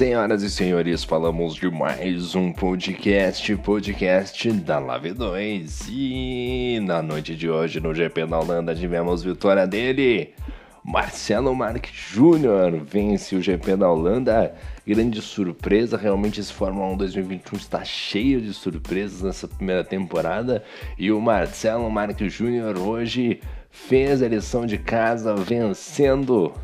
Senhoras e senhores, falamos de mais um podcast, podcast da Live 2. E na noite de hoje, no GP da Holanda, tivemos vitória dele. Marcelo Marques Júnior vence o GP da Holanda. Grande surpresa, realmente esse Fórmula 1 2021 está cheio de surpresas nessa primeira temporada. E o Marcelo Marques Júnior hoje fez a lição de casa vencendo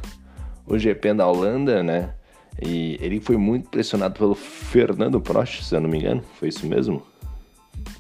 o GP da Holanda, né? E ele foi muito pressionado pelo Fernando Prost, se eu não me engano, foi isso mesmo?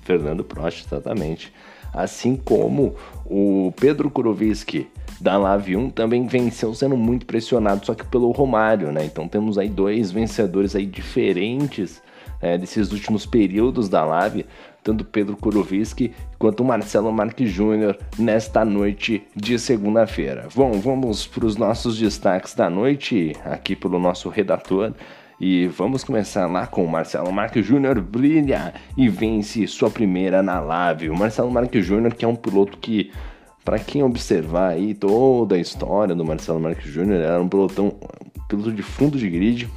Fernando Prost, exatamente. Assim como o Pedro Kuroviski da Lave 1 também venceu sendo muito pressionado, só que pelo Romário, né? Então temos aí dois vencedores aí diferentes é, desses últimos períodos da Lave, tanto Pedro Kuroviski quanto Marcelo Marques Júnior nesta noite de segunda-feira. Bom, vamos para os nossos destaques da noite aqui pelo nosso redator. E vamos começar lá com o Marcelo Marques Júnior brilha e vence sua primeira na Lave. O Marcelo Marques Júnior que é um piloto que para quem observar aí toda a história do Marcelo Marques Júnior, era um pilotão, um piloto de fundo de grid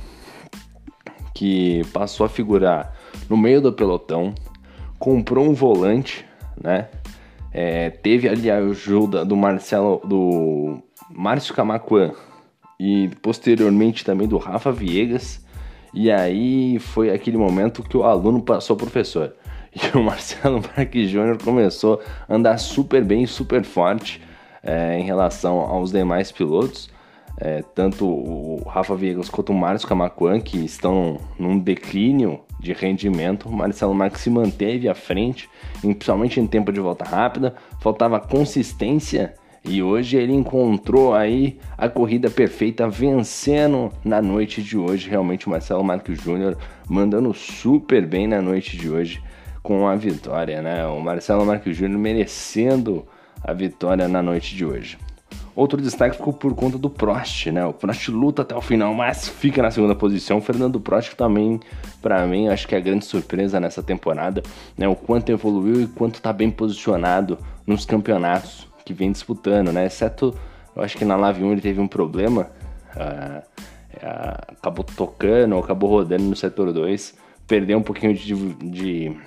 que passou a figurar no meio do pelotão, comprou um volante, né? É, teve ali a ajuda do Marcelo, do Márcio Camacuan e posteriormente também do Rafa Viegas. E aí foi aquele momento que o aluno passou professor. E o Marcelo Marques Júnior começou a andar super bem, super forte é, em relação aos demais pilotos. É, tanto o Rafa Viegas quanto o Márcio Camacuan, que estão num declínio de rendimento. O Marcelo Marques se manteve à frente, principalmente em tempo de volta rápida. Faltava consistência e hoje ele encontrou aí a corrida perfeita, vencendo na noite de hoje. Realmente o Marcelo Marques Júnior mandando super bem na noite de hoje com a vitória, né? O Marcelo Marques Júnior merecendo a vitória na noite de hoje. Outro destaque ficou por conta do Prost, né? O Prost luta até o final, mas fica na segunda posição. O Fernando Prost também, para mim, acho que é a grande surpresa nessa temporada, né? O quanto evoluiu e quanto tá bem posicionado nos campeonatos que vem disputando, né? Exceto, eu acho que na Live 1 ele teve um problema, uh, uh, acabou tocando, acabou rodando no setor 2, perdeu um pouquinho de, de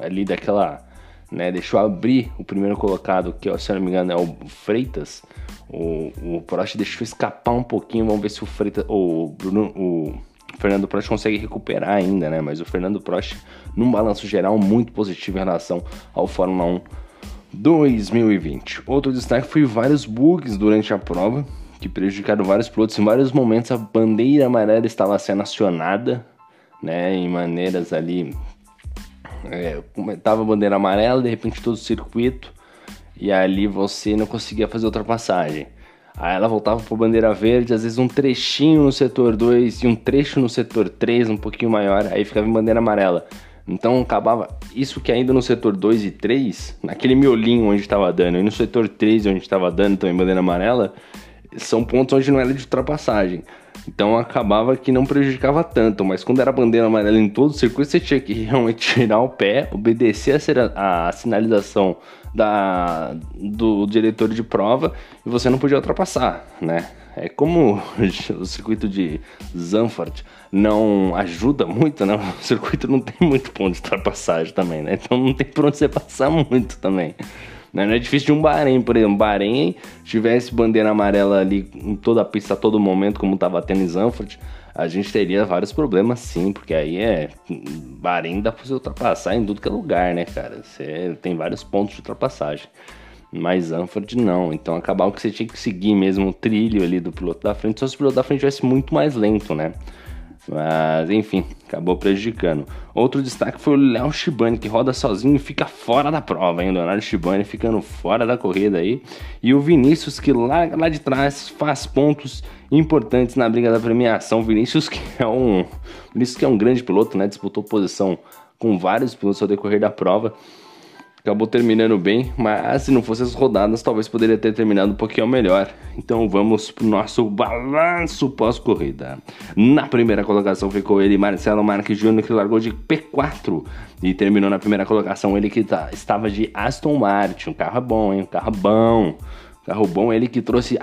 ali daquela né? Deixou abrir o primeiro colocado, que se não me engano é o Freitas. O, o Prost deixou escapar um pouquinho. Vamos ver se o Freitas. O, Bruno, o Fernando Prost consegue recuperar ainda, né? Mas o Fernando Prost, num balanço geral, muito positivo em relação ao Fórmula 1 2020. Outro destaque foi vários bugs durante a prova, que prejudicaram vários pilotos. Em vários momentos a bandeira amarela estava sendo acionada, né? Em maneiras ali é, tava a bandeira amarela, de repente todo o circuito, e ali você não conseguia fazer ultrapassagem. Aí ela voltava para bandeira verde, às vezes um trechinho no setor 2 e um trecho no setor 3, um pouquinho maior, aí ficava em bandeira amarela. Então acabava isso que ainda no setor 2 e 3, naquele miolinho onde estava dando, e no setor 3 onde estava dando também bandeira amarela, são pontos onde não era de ultrapassagem. Então acabava que não prejudicava tanto, mas quando era bandeira amarela em todo o circuito, você tinha que realmente tirar o pé, obedecer a, a sinalização da, do diretor de prova e você não podia ultrapassar, né? É como o circuito de Zandvoort não ajuda muito, né? O circuito não tem muito ponto de ultrapassagem também, né? Então não tem por onde você passar muito também. Né? Não é difícil de um Bahrein, por exemplo. Bahrein tivesse bandeira amarela ali em toda a pista a todo momento, como estava tendo em Zandvoort, a gente teria vários problemas sim, porque aí é. Bahrein dá pra você ultrapassar em tudo que é lugar, né, cara? Você tem vários pontos de ultrapassagem. Mas Zandvoort não. Então acabava que você tinha que seguir mesmo o trilho ali do piloto da frente, só se o piloto da frente tivesse muito mais lento, né? Mas enfim, acabou prejudicando. Outro destaque foi o Léo Shibani, que roda sozinho e fica fora da prova, hein? Leonardo Shibani ficando fora da corrida aí. E o Vinícius, que lá, lá de trás faz pontos importantes na briga da premiação. Vinícius, que é um, Vinícius que é um grande piloto, né? Disputou posição com vários pilotos ao decorrer da prova acabou terminando bem, mas se não fosse as rodadas, talvez poderia ter terminado um pouquinho melhor. Então vamos pro nosso balanço pós-corrida. Na primeira colocação ficou ele, Marcelo Marques Júnior, que largou de P4 e terminou na primeira colocação ele que tá, estava de Aston Martin. Um carro bom, hein? Um carro bom. Carro bom, ele que trouxe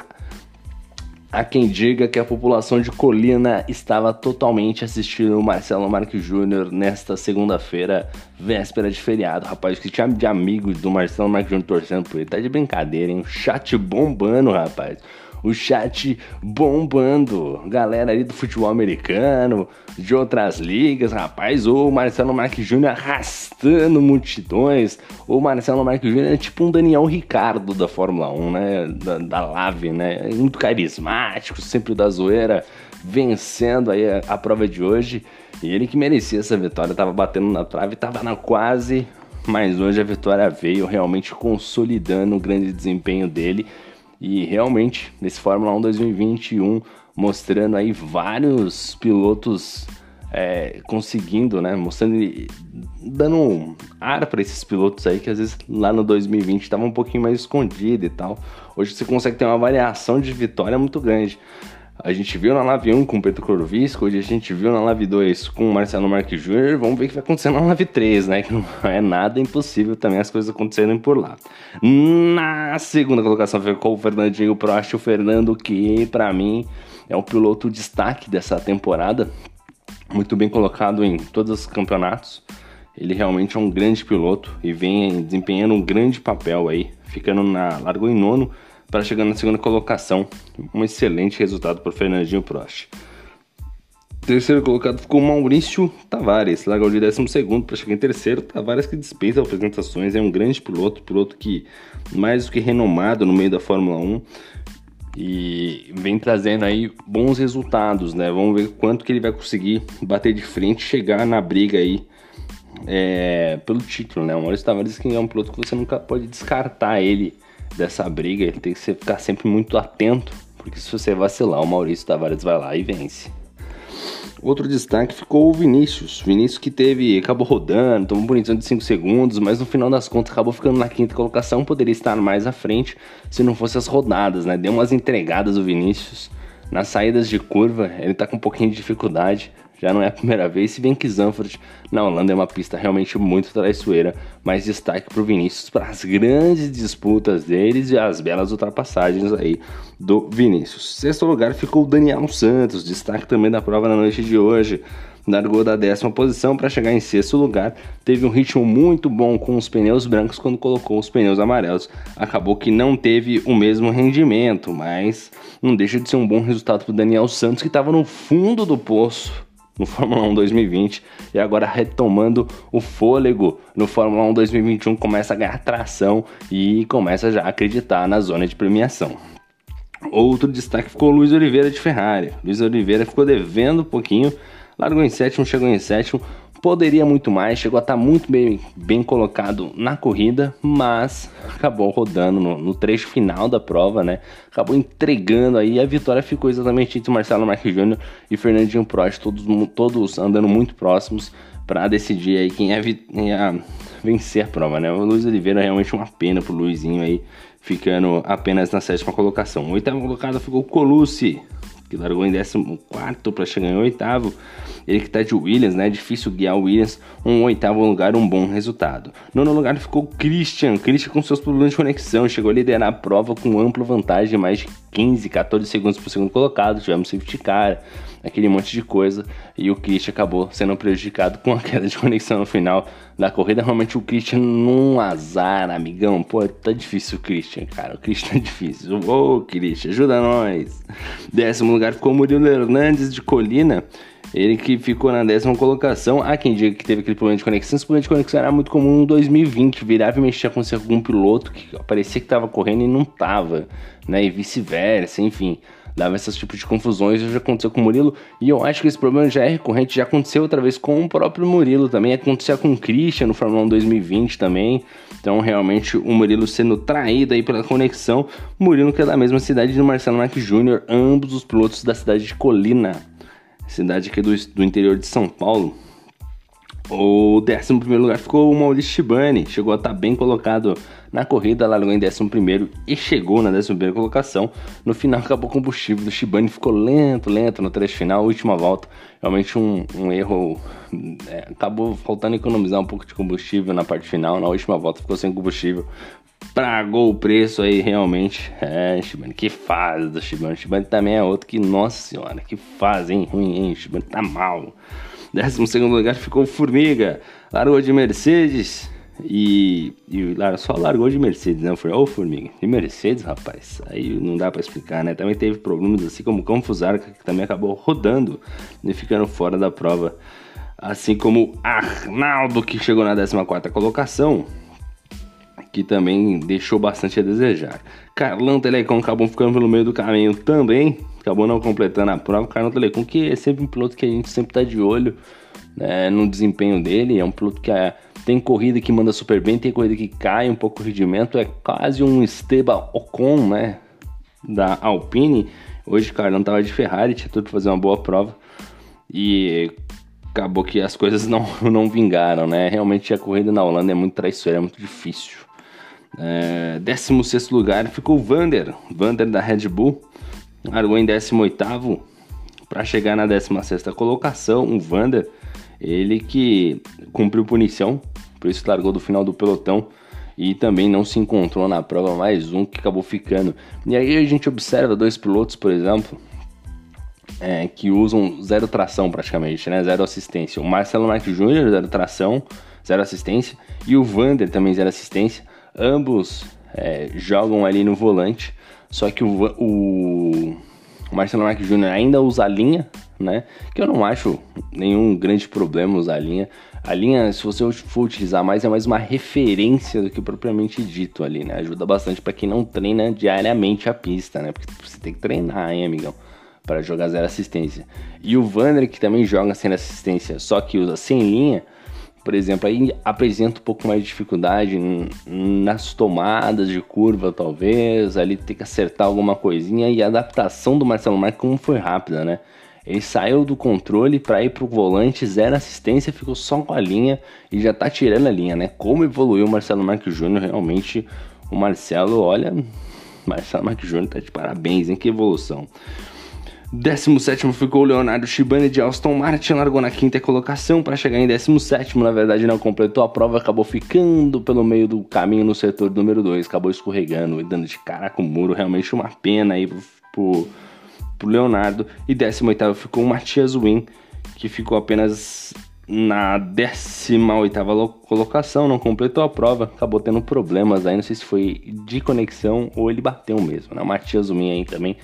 Há quem diga que a população de Colina estava totalmente assistindo o Marcelo Marques Júnior nesta segunda-feira, véspera de feriado. Rapaz, que tinha de amigos do Marcelo Marques Júnior torcendo por ele. Tá de brincadeira, hein? Chat bombando, rapaz o chat bombando. Galera ali do futebol americano, de outras ligas, rapaz. O Marcelo Marques Júnior arrastando multidões. O Marcelo Marques Júnior é tipo um Daniel Ricardo da Fórmula 1, né? Da, da Lave, né? Muito carismático, sempre da zoeira, vencendo aí a, a prova de hoje. E ele que merecia essa vitória, tava batendo na trave, tava na quase, mas hoje a vitória veio realmente consolidando o grande desempenho dele e realmente, nesse Fórmula 1 2021, mostrando aí vários pilotos é, conseguindo, né? Mostrando, dando um ar para esses pilotos aí que às vezes lá no 2020 estava um pouquinho mais escondido e tal. Hoje você consegue ter uma variação de vitória muito grande. A gente viu na Live 1 com o Pedro Corvisco, hoje a gente viu na Live 2 com o Marcelo Marques Júnior, vamos ver o que vai acontecer na Live 3, né? Que não é nada impossível também as coisas acontecerem por lá. Na segunda colocação ficou o Fernandinho Prost, o Fernando que para mim é o piloto destaque dessa temporada, muito bem colocado em todos os campeonatos. Ele realmente é um grande piloto e vem desempenhando um grande papel aí, ficando na largou em nono para chegar na segunda colocação. Um excelente resultado para Fernandinho Prost. Terceiro colocado ficou Maurício Tavares, largou de 12 para chegar em terceiro. Tavares que dispensa apresentações, é um grande piloto, piloto que mais do que renomado no meio da Fórmula 1 e vem trazendo aí bons resultados, né? Vamos ver quanto que ele vai conseguir bater de frente, chegar na briga aí é, pelo título, né? O Maurício Tavares que é um piloto que você nunca pode descartar ele dessa briga, ele tem que ficar sempre muito atento, porque se você vacilar, o Maurício Tavares vai lá e vence. Outro destaque ficou o Vinícius. Vinícius que teve, acabou rodando, tomou bonitão de 5 segundos, mas no final das contas acabou ficando na quinta colocação, poderia estar mais à frente se não fosse as rodadas, né? Deu umas entregadas o Vinícius. Nas saídas de curva, ele tá com um pouquinho de dificuldade, já não é a primeira vez, se bem que Zandvoort na Holanda é uma pista realmente muito traiçoeira, mas destaque para o Vinícius para as grandes disputas deles e as belas ultrapassagens aí do Vinícius. Sexto lugar ficou o Daniel Santos, destaque também da prova na noite de hoje largou da décima posição para chegar em sexto lugar. Teve um ritmo muito bom com os pneus brancos quando colocou os pneus amarelos. Acabou que não teve o mesmo rendimento, mas não deixa de ser um bom resultado para Daniel Santos que estava no fundo do poço no Fórmula 1 2020 e agora retomando o fôlego no Fórmula 1 2021 começa a ganhar tração e começa já a acreditar na zona de premiação. Outro destaque ficou o Luiz Oliveira de Ferrari. Luiz Oliveira ficou devendo um pouquinho, largou em sétimo, chegou em sétimo, Poderia muito mais, chegou a estar muito bem, bem colocado na corrida, mas acabou rodando no, no, trecho final da prova, né? Acabou entregando aí a vitória ficou exatamente entre Marcelo Marques Júnior e Fernandinho Prost, todos, todos andando muito próximos para decidir aí quem ia, ia,14 a prova, né? O Luiz Oliveira é realmente uma pena pro Luizinho aí, ficando apenas na sétima colocação. O oitavo colocado ficou Colucci, que largou em 14 para chegar em oitavo. Ele que está de Williams, né? Difícil guiar o Williams. Um oitavo lugar, um bom resultado. Nono lugar ficou Christian. Christian com seus problemas de conexão. Chegou a liderar a prova com ampla vantagem, mais de 15, 14 segundos por segundo colocado. Tivemos safety car, aquele monte de coisa. E o Christian acabou sendo prejudicado com a queda de conexão no final da corrida. Realmente o Christian num azar, amigão. Pô, tá difícil o Christian, cara. O Christian é difícil. Ô, Christian, ajuda nós. Décimo lugar ficou Murilo Hernandes de Colina. Ele que ficou na décima colocação. Há quem diga que teve aquele problema de conexão. Esse problema de conexão era muito comum em 2020. Virava e mexia com algum piloto que parecia que estava correndo e não estava, né? E vice-versa, enfim. Dava esses tipos de confusões. Já aconteceu com o Murilo. E eu acho que esse problema já é recorrente. Já aconteceu outra vez com o próprio Murilo também. Aconteceu com o Christian no Fórmula 1 2020 também. Então, realmente, o Murilo sendo traído aí pela conexão. Murilo que é da mesma cidade do Marcelo Marques Jr. Ambos os pilotos da cidade de Colina cidade aqui do, do interior de São Paulo. O 11 lugar ficou o Maurício Shibani, chegou a estar tá bem colocado na corrida, largou em 11 e chegou na 11 colocação. No final acabou o combustível do Shibani, ficou lento, lento no trecho final, última volta. Realmente um, um erro, é, acabou faltando economizar um pouco de combustível na parte final, na última volta ficou sem combustível Pagou o preço aí realmente. É, Shibane, que fase do Shibane. Shibane também é outro que, nossa senhora, que fase, hein? Ruim, hein? Shibane tá mal. Décimo segundo lugar ficou Formiga. Largou de Mercedes. E, e só largou de Mercedes, né? Foi, ô Formiga, de Mercedes, rapaz. Aí não dá para explicar, né? Também teve problemas assim como o Confusar, que também acabou rodando e ficando fora da prova. Assim como Arnaldo, que chegou na 14 colocação, que também deixou bastante a desejar. Carlão Telecom acabou ficando pelo meio do caminho também, acabou não completando a prova. Carlão Telecom, que é sempre um piloto que a gente sempre tá de olho né, no desempenho dele, é um piloto que é tem corrida que manda super bem, tem corrida que cai um pouco o rendimento. É quase um Esteban Ocon, né? Da Alpine. Hoje Carlão tava de Ferrari, tinha tudo pra fazer uma boa prova. E acabou que as coisas não, não vingaram, né? Realmente a corrida na Holanda é muito traiçoeira, é muito difícil. É, 16 lugar ficou o Vander, Vander da Red Bull, largou em 18 para chegar na 16 colocação. O Vander, ele que cumpriu punição por isso largou do final do pelotão e também não se encontrou na prova mais um que acabou ficando. E aí a gente observa dois pilotos, por exemplo, é, que usam zero tração praticamente, né? Zero assistência. O Marcelo Marques Jr., zero tração, zero assistência, e o Vander também zero assistência. Ambos é, jogam ali no volante, só que o, o Marcelo Marques Jr. ainda usa a linha, né? Que eu não acho nenhum grande problema usar a linha. A linha, se você for utilizar mais, é mais uma referência do que propriamente dito ali, né? Ajuda bastante para quem não treina diariamente a pista, né? Porque você tem que treinar, hein, amigão? Para jogar zero assistência. E o Vander, que também joga sem assistência, só que usa sem linha, por exemplo, aí apresenta um pouco mais de dificuldade nas tomadas de curva, talvez, ali tem que acertar alguma coisinha e a adaptação do Marcelo Marques como foi rápida, né? Ele saiu do controle para ir pro volante, zero assistência, ficou só com a linha e já tá tirando a linha, né? Como evoluiu o Marcelo Marques Júnior, realmente o Marcelo, olha, Marcelo Marques Júnior tá de parabéns, hein? Que evolução. 17 ficou o Leonardo Shibane de Aston Martin, largou na quinta colocação para chegar em 17. Na verdade, não completou a prova, acabou ficando pelo meio do caminho no setor número 2, acabou escorregando e dando de cara com o muro. Realmente uma pena aí pro, pro pro Leonardo. E 18 ficou o Matias Win, que ficou apenas na 18 colocação, não completou a prova, acabou tendo problemas aí, não sei se foi de conexão ou ele bateu mesmo, né? O Matias Win aí também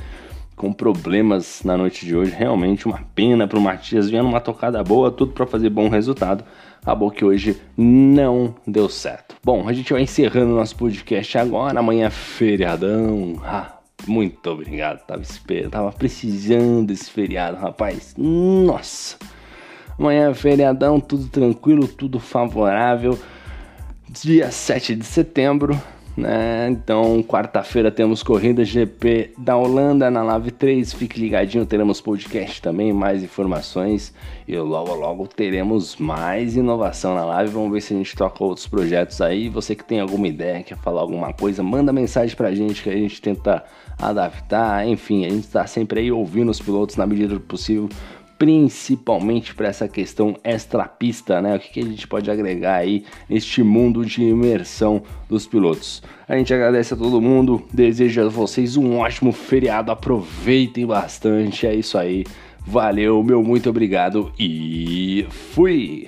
com problemas na noite de hoje, realmente uma pena pro Matias, vinha numa tocada boa, tudo para fazer bom resultado, acabou que hoje não deu certo. Bom, a gente vai encerrando nosso podcast agora, amanhã é feriadão, ah, muito obrigado. Tava, esperando, tava precisando desse feriado, rapaz. Nossa. Amanhã é feriadão, tudo tranquilo, tudo favorável. Dia 7 de setembro, né? Então, quarta-feira temos corrida GP da Holanda na Live 3. Fique ligadinho, teremos podcast também, mais informações e logo logo teremos mais inovação na live. Vamos ver se a gente troca outros projetos aí. Você que tem alguma ideia, quer falar alguma coisa, manda mensagem pra gente que a gente tenta adaptar. Enfim, a gente está sempre aí ouvindo os pilotos na medida do possível principalmente para essa questão extra-pista, né? O que, que, a gente pode agregar aí neste mundo de imersão dos pilotos. A gente agradece a todo mundo, desejo a vocês um ótimo feriado, aproveitem bastante, é isso aí. Valeu, meu muito obrigado e fui!